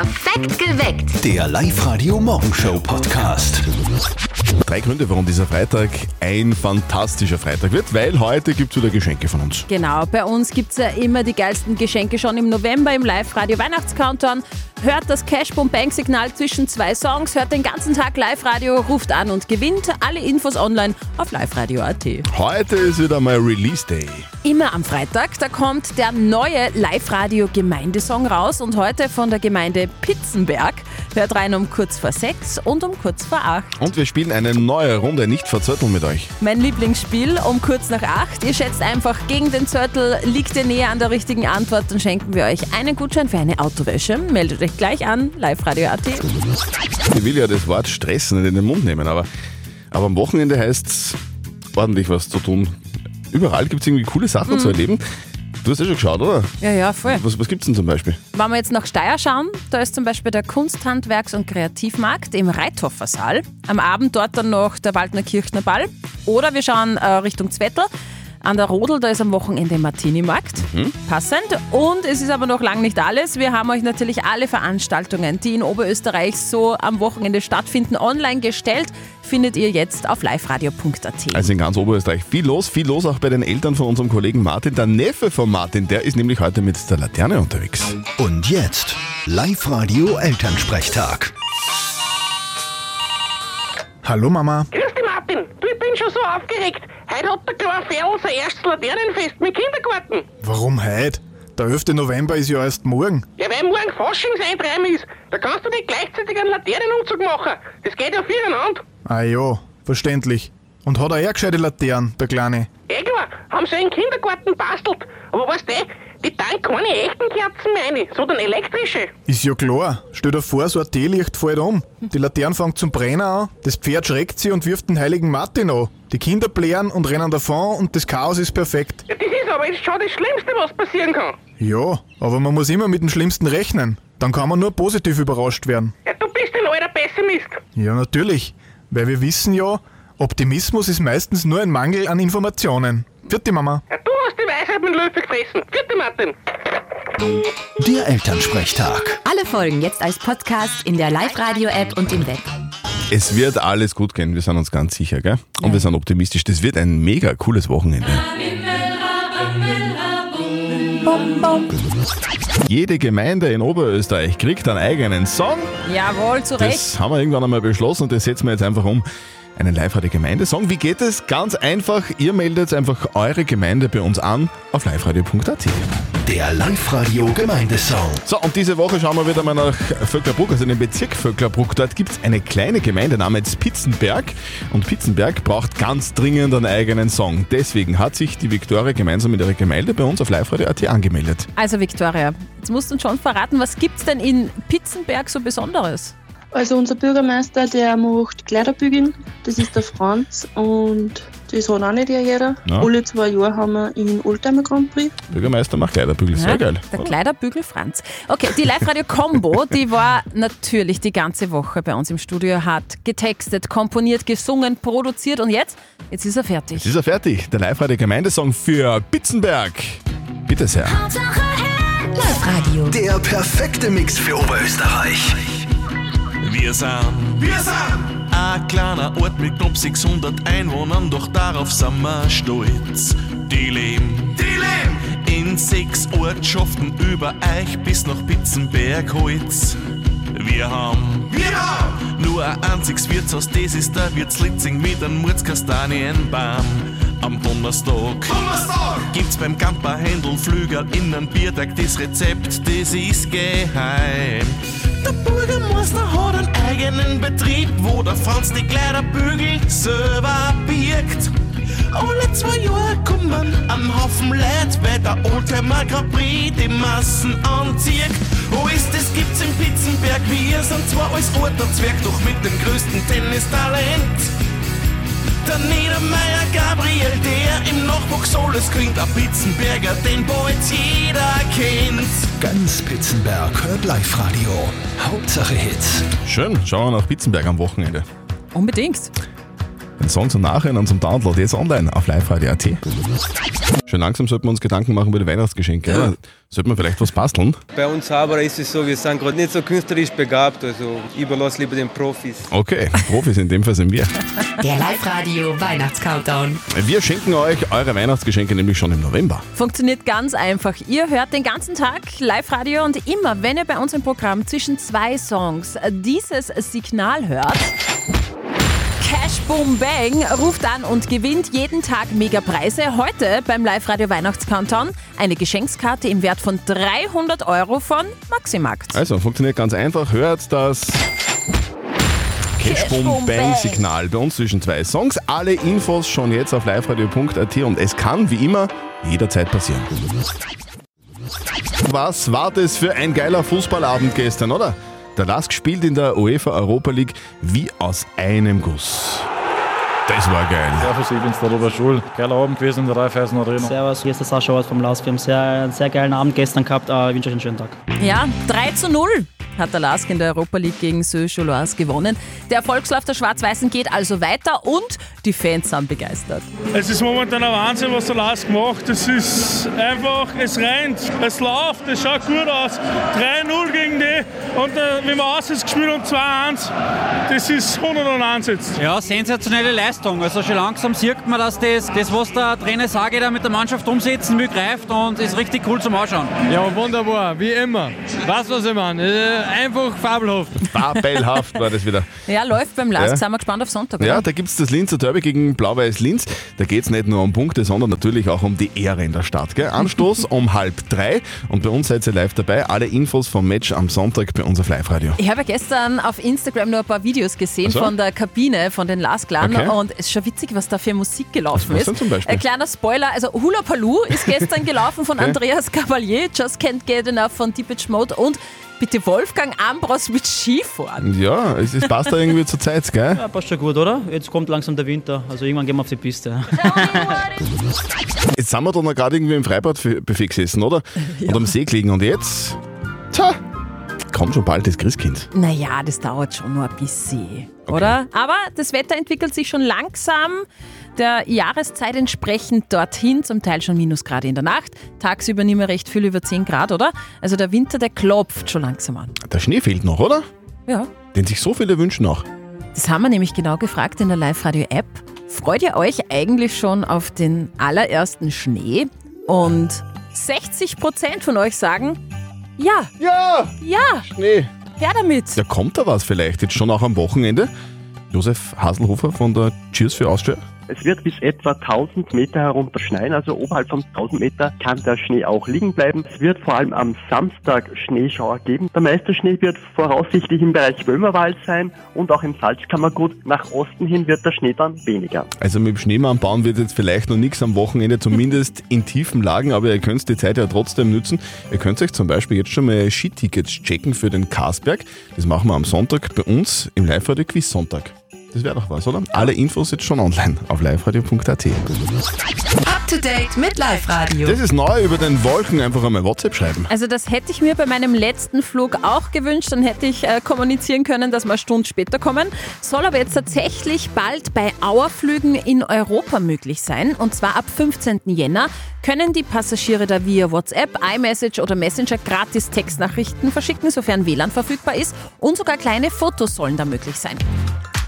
Perfekt geweckt. Der Live-Radio-Morgenshow-Podcast. Drei Gründe, warum dieser Freitag ein fantastischer Freitag wird, weil heute gibt es wieder Geschenke von uns. Genau, bei uns gibt es ja immer die geilsten Geschenke schon im November im Live-Radio Weihnachtscountdown. Hört das Cash Boom Bank Signal zwischen zwei Songs, hört den ganzen Tag Live-Radio, ruft an und gewinnt. Alle Infos online auf liveradio.at. Heute ist wieder mal Release Day. Immer am Freitag, da kommt der neue Live-Radio-Gemeindesong raus und heute von der Gemeinde Pitzenberg. Hört rein um kurz vor sechs und um kurz vor acht. Und wir spielen eine neue Runde nicht verzötteln mit euch. Mein Lieblingsspiel um kurz nach acht. Ihr schätzt einfach gegen den Zörtel, liegt ihr näher an der richtigen Antwort, dann schenken wir euch einen Gutschein für eine Autowäsche. Meldet euch gleich an, liveradio.at. Ich will ja das Wort Stress nicht in den Mund nehmen, aber, aber am Wochenende heißt es ordentlich was zu tun. Überall gibt es irgendwie coole Sachen zu erleben. Du hast ja schon geschaut, oder? Ja, ja, voll. Was, was gibt es denn zum Beispiel? Wenn wir jetzt nach Steyr schauen, da ist zum Beispiel der Kunsthandwerks- und Kreativmarkt im Reithoffer Saal. Am Abend dort dann noch der Waldner Kirchner Ball. Oder wir schauen äh, Richtung Zwettl. An der Rodel, da ist am Wochenende Martini-Markt. Passend. Und es ist aber noch lang nicht alles. Wir haben euch natürlich alle Veranstaltungen, die in Oberösterreich so am Wochenende stattfinden, online gestellt. Findet ihr jetzt auf liveradio.at. Also in ganz Oberösterreich viel los, viel los auch bei den Eltern von unserem Kollegen Martin. Der Neffe von Martin, der ist nämlich heute mit der Laterne unterwegs. Und jetzt Live-Radio-Elternsprechtag. Hallo Mama. Grüß dich, Martin. Du, ich bin schon so aufgeregt. Heute hat der kleine Ferl sein erstes Laternenfest mit Kindergarten. Warum heute? Der 11. November ist ja erst morgen. Ja, weil morgen Faschingseintreiben ist. Da kannst du nicht gleichzeitig einen Laternenumzug machen. Das geht ja viereinander. Ah ja, verständlich. Und hat er eher gescheite Laternen, der Kleine? Eh klar, haben sie im Kindergarten bastelt. Aber weißt du, tun keine echten Kerzen rein, sondern elektrische. Ist ja klar. Stell dir vor, so ein Teelicht fällt um. Die Laterne fängt zum Brennen an, das Pferd schreckt sie und wirft den heiligen Martin an. Die Kinder blären und rennen davon und das Chaos ist perfekt. Ja, das ist aber jetzt schon das Schlimmste, was passieren kann. Ja, aber man muss immer mit dem Schlimmsten rechnen. Dann kann man nur positiv überrascht werden. Ja, du bist ein alter Pessimist. Ja, natürlich. Weil wir wissen ja, Optimismus ist meistens nur ein Mangel an Informationen. Vierte Mama. Ja, Weisheit mit Löffel gefressen. Vierte Martin. Der Elternsprechtag. Alle Folgen jetzt als Podcast in der Live-Radio-App und im Web. Es wird alles gut gehen, wir sind uns ganz sicher, gell? Und wir sind optimistisch. Das wird ein mega cooles Wochenende. Jede Gemeinde in Oberösterreich kriegt einen eigenen Song. Jawohl, zu Recht. Das haben wir irgendwann einmal beschlossen und das setzen wir jetzt einfach um. Einen live radio Gemeindesong. Wie geht es? Ganz einfach. Ihr meldet einfach eure Gemeinde bei uns an auf liveradio.at. Der Live-Radio-Gemeindesong. So, und diese Woche schauen wir wieder mal nach Vöcklerbruck, also in den Bezirk Vöcklerbruck. Dort gibt es eine kleine Gemeinde namens Pitzenberg. Und Pitzenberg braucht ganz dringend einen eigenen Song. Deswegen hat sich die Viktoria gemeinsam mit ihrer Gemeinde bei uns auf liveradio.at angemeldet. Also Viktoria, jetzt musst du uns schon verraten, was gibt's denn in Pitzenberg so Besonderes? Also unser Bürgermeister, der macht Kleiderbügeln, das ist der Franz und das hat auch nicht jeder. Ja. Alle zwei Jahre haben wir in Oldtimer Grand Prix. Bürgermeister macht Kleiderbügel. Sehr Ja, geil. Der Kleiderbügel Franz. Okay, die Live-Radio-Kombo, die war natürlich die ganze Woche bei uns im Studio, hat getextet, komponiert, gesungen, produziert und jetzt, jetzt ist er fertig. Jetzt ist er fertig. Der live radio Gemeindesong für Pitzenberg. Bitte sehr. Live-Radio. Der perfekte Mix für Oberösterreich. Wir sind, wir sind ein kleiner Ort mit knapp 600 Einwohnern, doch darauf sind wir stolz. Die leben, die leben in sechs Ortschaften über Eich bis nach Pitzenberg Holz. Wir haben, wir haben nur ein einziges Wirtshaus, das ist der Wirtslitzing mit einem Murzkastanienbaum. Am Donnerstag, Donnerstag gibt's beim Camperhändel Flügel in einem Biertag das Rezept, das ist geheim. Der Bürgermeister hat eigenen Betrieb, wo der Franz die Kleiderbügel selber birgt. Alle zwei Jahre kommen ein Haufen Leute, weil der Oldtimer Grand Prix die Massen anzieht. Wo ist das gibt's in Pitzenberg? Wir sind zwar als Zwerg, doch mit dem größten Tennistalent. Der Niedermeier Gabriel, der im Nachwuchs alles klingt, ein Pitzenberger, den bald jeder kennt. Ganz Pitzenberg hört Live-Radio. Hauptsache Hits. Schön. Schauen wir nach Pitzenberg am Wochenende. Unbedingt. Den Song zum Nachhinein und zum Download jetzt online auf liveradio.at. Schon langsam sollten wir uns Gedanken machen über die Weihnachtsgeschenke. Ja. Sollten wir vielleicht was basteln? Bei uns Zauberer ist es so, wir sind gerade nicht so künstlerisch begabt, also ich überlasse lieber den Profis. Okay, Profis in dem Fall sind wir. Der Live-Radio Weihnachts-Countdown. Wir schenken euch eure Weihnachtsgeschenke nämlich schon im November. Funktioniert ganz einfach. Ihr hört den ganzen Tag Live-Radio und immer, wenn ihr bei uns im Programm zwischen zwei Songs dieses Signal hört, Cash Boom Bang ruft an und gewinnt jeden Tag Megapreise. Heute beim Live-Radio Weihnachts-Countdown eine Geschenkskarte im Wert von 300 Euro von Maximarkt. Also, funktioniert ganz einfach. Hört das Cash Boom Bang Signal bei uns zwischen zwei Songs. Alle Infos schon jetzt auf liveradio.at und es kann wie immer jederzeit passieren. Was war das für ein geiler Fußballabend gestern, oder? Der LASK spielt in der UEFA Europa League wie aus einem Guss. Das war geil. Servus, ich bin's, der Robert Schul. Geiler Abend gewesen in der Raiffeisen Arena. Servus, hier ist der Sascha Ort vom LASK. Wir haben sehr, einen sehr geilen Abend gestern gehabt. Äh, ich wünsche euch einen schönen Tag. Ja, 3 zu 0 hat der LASK in der Europa League gegen Söcholoas gewonnen. Der Erfolgslauf der Schwarz-Weißen geht also weiter und die Fans sind begeistert. Es ist momentan ein Wahnsinn, was der LASK macht. Es ist einfach, es rennt, es läuft, es schaut gut aus. 3-0 gegen die und äh, wenn wir aus ist gespielt um 2-1, das ist 101 jetzt. Ja, sensationelle Leistung. Also schon langsam sieht man, dass das, das was der Trainer Sage da mit der Mannschaft umsetzen will, greift und ist richtig cool zum Anschauen. Ja, wunderbar, wie immer. Was, was ich meine. Einfach fabelhaft. Fabelhaft war das wieder. Ja, läuft beim LASK. Ja. Sind wir gespannt auf Sonntag. Ja, oder? da gibt es das Linzer Derby gegen Blau-Weiß Linz. Da geht es nicht nur um Punkte, sondern natürlich auch um die Ehre in der Stadt. Gell? Anstoß um halb drei und bei uns seid ihr live dabei. Alle Infos vom Match am Sonntag bei uns auf Live-Radio. Ich habe ja gestern auf Instagram nur ein paar Videos gesehen so. von der Kabine von den Lasklern Okay. und es ist schon witzig, was da für Musik gelaufen Was ist. zum Beispiel? Ein kleiner Spoiler, also Hula Paloo ist gestern gelaufen von Okay. Andreas Cavalier, Just Can't Get Enough von Deepage Mode und bitte Wolfgang Ambros mit Skifahren. Ja, es, es passt da irgendwie zur Zeit, gell? Ja, passt schon gut, oder? Jetzt kommt langsam der Winter. Also irgendwann gehen wir auf die Piste. Jetzt sind wir da noch gerade irgendwie im Freibadbuffet gesessen, oder? Und am See gelegen. Und jetzt, tja, kommt schon bald das Christkind. Naja, das dauert schon noch ein bisschen, oder? Aber das Wetter entwickelt sich schon langsam der Jahreszeit entsprechend dorthin, zum Teil schon Minusgrade in der Nacht, tagsüber nicht mehr recht viel über 10 Grad, oder? Also der Winter, der klopft schon langsam an. Der Schnee fehlt noch, oder? Ja. Den sich so viele wünschen noch. Das haben wir nämlich genau gefragt in der Live-Radio-App. Freut ihr euch eigentlich schon auf den allerersten Schnee? Und 60% von euch sagen, ja. Ja! Ja! Schnee. Her damit! Ja, kommt da was vielleicht jetzt schon auch am Wochenende? Josef Haselhofer von der Cheers für Austria. Es wird bis etwa 1000 Meter herunter schneien, also oberhalb von 1000 Meter kann der Schnee auch liegen bleiben. Es wird vor allem am Samstag Schneeschauer geben. Der meiste Schnee wird voraussichtlich im Bereich Böhmerwald sein und auch im Salzkammergut. Nach Osten hin wird der Schnee dann weniger. Also mit dem Schneemann bauen wird jetzt vielleicht noch nichts am Wochenende, zumindest in tiefen Lagen, aber ihr könnt die Zeit ja trotzdem nützen. Ihr könnt euch zum Beispiel jetzt schon mal Skitickets checken für den Karsberg. Das machen wir am Sonntag bei uns im Live-Radio Quiz Sonntag. Das wäre doch was, oder? Alle Infos jetzt schon online auf liveradio.at. Up to date mit Live-Radio. Das ist neu, über den Wolken einfach einmal WhatsApp schreiben. Also das hätte ich mir bei meinem letzten Flug auch gewünscht. Dann hätte ich äh, kommunizieren können, dass wir eine Stunde später kommen. Soll aber jetzt tatsächlich bald bei Auerflügen in Europa möglich sein. Und zwar ab 15. Jänner können die Passagiere da via WhatsApp, iMessage oder Messenger gratis Textnachrichten verschicken, sofern WLAN verfügbar ist. Und sogar kleine Fotos sollen da möglich sein.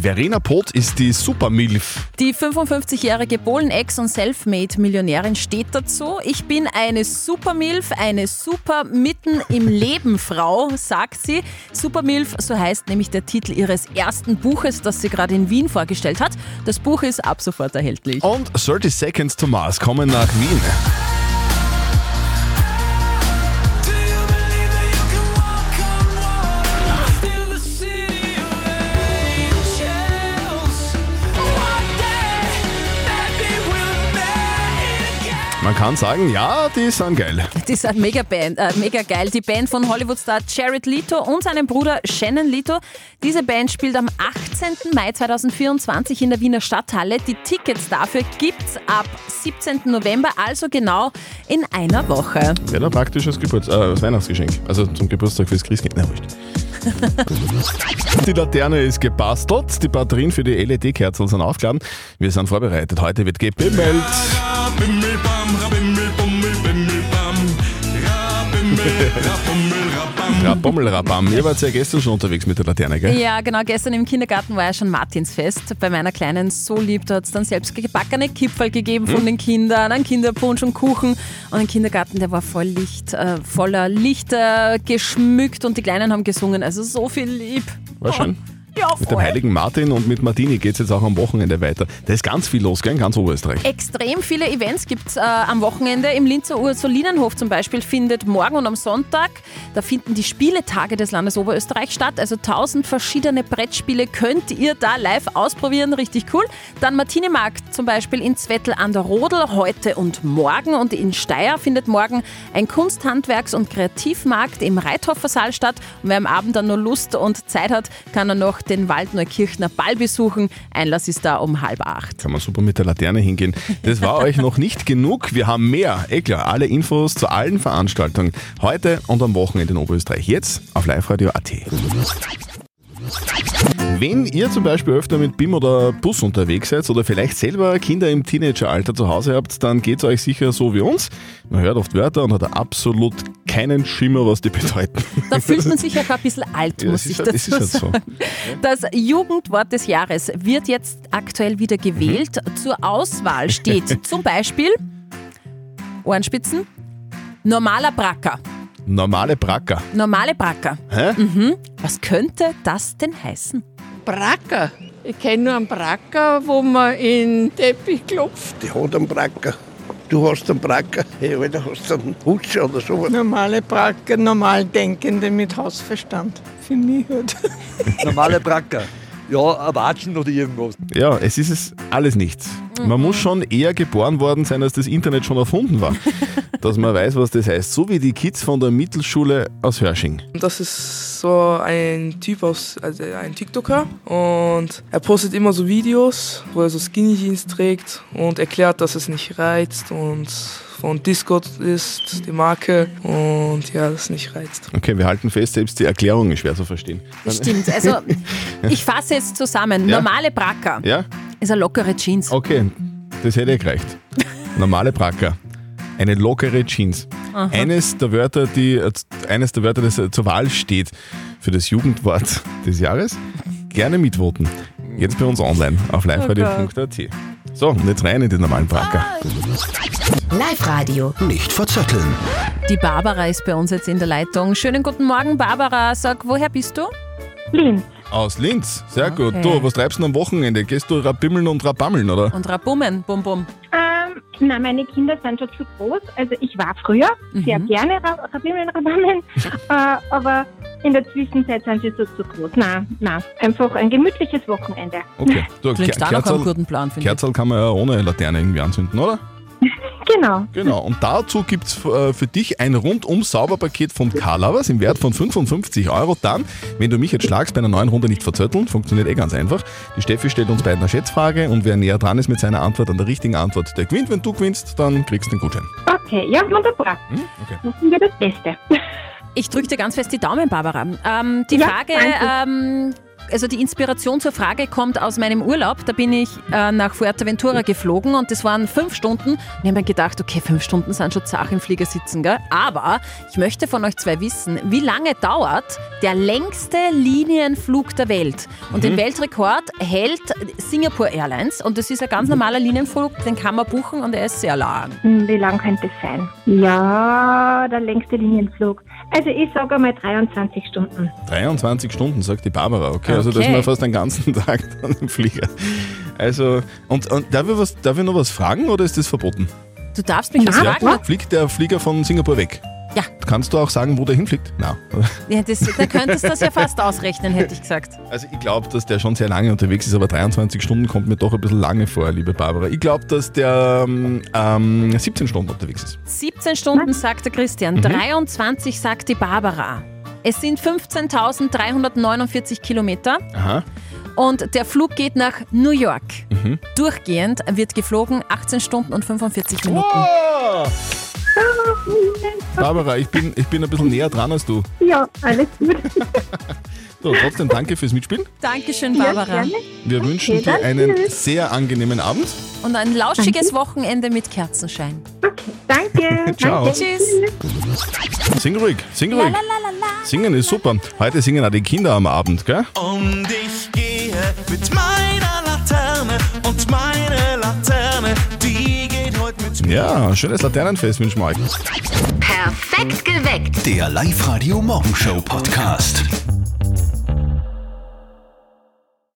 Verena Pot ist die Supermilf. Die 55-jährige Polen-Ex- und Selfmade-Millionärin steht dazu. Ich bin eine Supermilf, eine super mitten im Leben Frau, sagt sie. Supermilf, so heißt nämlich der Titel ihres ersten Buches, das sie gerade in Wien vorgestellt hat. Das Buch ist ab sofort erhältlich. Und 30 Seconds to Mars kommen nach Wien. Man kann sagen, ja, die sind geil. Die sind mega, Band, äh, mega geil. Die Band von Hollywood-Star Jared Leto und seinem Bruder Shannon Leto. Diese Band spielt am 18. Mai 2024 in der Wiener Stadthalle. Die Tickets dafür gibt's ab 17. November, also genau in einer Woche. Wäre da praktisch als, Geburts äh, als Weihnachtsgeschenk. Also zum Geburtstag fürs Christkind. Na, wurscht. Die Laterne ist gebastelt, die Batterien für die LED-Kerzen sind aufgeladen. Wir sind vorbereitet. Heute wird gebimmelt. Rabommel, Rabam. Ihr wart ja gestern schon unterwegs mit der Laterne, gell? Ja, genau. Gestern im Kindergarten war ja schon Martinsfest. Bei meiner Kleinen so lieb, da hat es dann selbst gebackene Kipferl gegeben von Hm? den Kindern, einen Kinderpunsch und Kuchen. Und ein Kindergarten, der war voll Licht, äh, voller Lichter geschmückt und die Kleinen haben gesungen. Also so viel lieb. War schön. Ja, Mit dem heiligen Martin und mit Martini geht es jetzt auch am Wochenende weiter. Da ist ganz viel los, gell? in ganz Oberösterreich. Extrem viele Events gibt es äh, am Wochenende. Im Linzer Ursulinenhof zum Beispiel findet morgen und am Sonntag, da finden die Spieletage des Landes Oberösterreich statt. Also tausend verschiedene Brettspiele könnt ihr da live ausprobieren. Richtig cool. Dann Martinemarkt zum Beispiel in Zwettl an der Rodel heute und morgen. Und in Steyr findet morgen ein Kunsthandwerks- und Kreativmarkt im Reithofer Saal statt. Und wer am Abend dann noch Lust und Zeit hat, kann er noch den Waldneukirchner Ball besuchen. Einlass ist da um halb acht. Kann man super mit der Laterne hingehen. Das war euch noch nicht genug. Wir haben mehr. Eh klar, alle Infos zu allen Veranstaltungen heute und am Wochenende in Oberösterreich. Jetzt auf liveradio.at. Wenn ihr zum Beispiel öfter mit BIM oder Bus unterwegs seid oder vielleicht selber Kinder im Teenageralter zu Hause habt, dann geht es euch sicher so wie uns. Man hört oft Wörter und hat absolut keinen Schimmer, was die bedeuten. Da fühlt man sich auch ein bisschen alt, Ja, muss das ich dazu ist halt so. sagen. Das Jugendwort des Jahres wird jetzt aktuell wieder gewählt. Zur Auswahl steht zum Beispiel Ohrenspitzen, normaler Bracker. Normale Bracker. Normale Bracker. Mhm. Was könnte das denn heißen? Bracker. Ich kenne nur einen Bracker, wo man in den Teppich klopft. Die hat einen Bracker. Du hast einen Bracker. Hey, Alter, hast du einen Hutscher oder sowas? Normale Bracker, normal Denkende mit Hausverstand. Für mich halt. Normale Bracker. Ja, ein Watschen oder irgendwas. Ja, es ist es alles nichts. Man muss schon eher geboren worden sein, als das Internet schon erfunden war, dass man weiß, was das heißt. So wie die Kids von der Mittelschule aus Hörsching. Das ist so ein Typ aus, also ein TikToker und er postet immer so Videos, wo er so Skinny Jeans trägt und erklärt, dass es nicht reizt und von Discord ist die Marke und ja, das nicht reizt. Okay, wir halten fest, selbst die Erklärung ist schwer zu verstehen. Stimmt. Also, ich fasse jetzt zusammen. Ja. Normale Bracker Ja? Ist eine lockere Jeans. Okay, das hätte ja gereicht. Normale Bracker. Eine lockere Jeans. Aha. Eines der Wörter, die, eines der Wörter, das zur Wahl steht für das Jugendwort des Jahres. Gerne mitvoten. Jetzt bei uns online auf liveradio.at. So, und jetzt rein in den normalen Bracker. Live-Radio. Nicht verzetteln. Die Barbara ist bei uns jetzt in der Leitung. Schönen guten Morgen, Barbara. Sag, woher bist du? Linz. Aus Linz. Sehr Okay. gut. Du, was treibst du denn am Wochenende? Gehst du rabimmeln und rabammeln, oder? Und Rabummen, bum bum. Ähm, na, meine Kinder sind schon zu groß. Also ich war früher sehr Mhm. gerne Ra- Rabimmeln, Rabammeln, äh, aber in der Zwischenzeit sind sie so zu groß. Na, na, einfach ein gemütliches Wochenende. Okay. Du, Klingt Ker- einem Kerzerl- guten Plan, finde ich. Kerzerl kann man ja ohne Laterne irgendwie anzünden, oder? Genau. Genau. Und dazu gibt es äh, für dich ein rundum Sauberpaket von Carlovers im Wert von 55 Euro. Dann, wenn du mich jetzt schlagst, bei einer neuen Runde nicht verzötteln, funktioniert eh ganz einfach. Die Steffi stellt uns beiden eine Schätzfrage und wer näher dran ist mit seiner Antwort an der richtigen Antwort, der gewinnt. Wenn du gewinnst, dann kriegst du den Gutschein. Okay, ja, wunderbar. Okay. Das sind wir das Beste. Ich drücke dir ganz fest die Daumen, Barbara. Ähm, die Ja, Frage, ähm, also die Inspiration zur Frage kommt aus meinem Urlaub. Da bin ich äh, nach Fuerteventura geflogen und das waren fünf Stunden. Und ich habe mir gedacht, okay, fünf Stunden sind schon zart im Flieger sitzen, gell? Aber ich möchte von euch zwei wissen, wie lange dauert der längste Linienflug der Welt? Und den Mhm. Weltrekord hält Singapore Airlines und das ist ein ganz normaler Linienflug, den kann man buchen und er ist sehr lang. Hm, Wie lang könnte es sein? Ja, der längste Linienflug. Also ich sage einmal 23 Stunden. 23 Stunden, sagt die Barbara. Okay, also das Okay. ist mal fast einen ganzen Tag dann im Flieger. Also, und, und darf, ich was, darf ich noch was fragen oder ist das verboten? Du darfst mich was Ja, fragen? fliegt der Flieger von Singapur weg? Ja. Kannst du auch sagen, wo der hinfliegt? Nein. Ja, das, da könntest du das ja fast ausrechnen, hätte ich gesagt. Also ich glaube, dass der schon sehr lange unterwegs ist, aber 23 Stunden kommt mir doch ein bisschen lange vor, liebe Barbara. Ich glaube, dass der ähm, ähm, 17 Stunden unterwegs ist. 17 Stunden sagt der Christian, Mhm. 23 sagt die Barbara. Es sind 15.349 Kilometer Aha. und der Flug geht nach New York. Mhm. Durchgehend wird geflogen 18 Stunden und 45 Minuten. Wow. Barbara, ich bin, ich bin ein bisschen näher dran als du. Ja, alles gut. So, trotzdem danke fürs Mitspielen. Dankeschön, Barbara. gerne. Wir wünschen dir einen tschüss. sehr angenehmen Abend. Und ein lauschiges Wochenende mit Kerzenschein. Danke. Ciao. Danke. Tschüss. Sing ruhig, sing ruhig. Singen ist super. Heute singen auch die Kinder am Abend, gell? Und ich gehe mit meiner Ja, schönes Laternenfest wünschen wir euch. Perfekt geweckt. Der Live-Radio Morgenshow Podcast.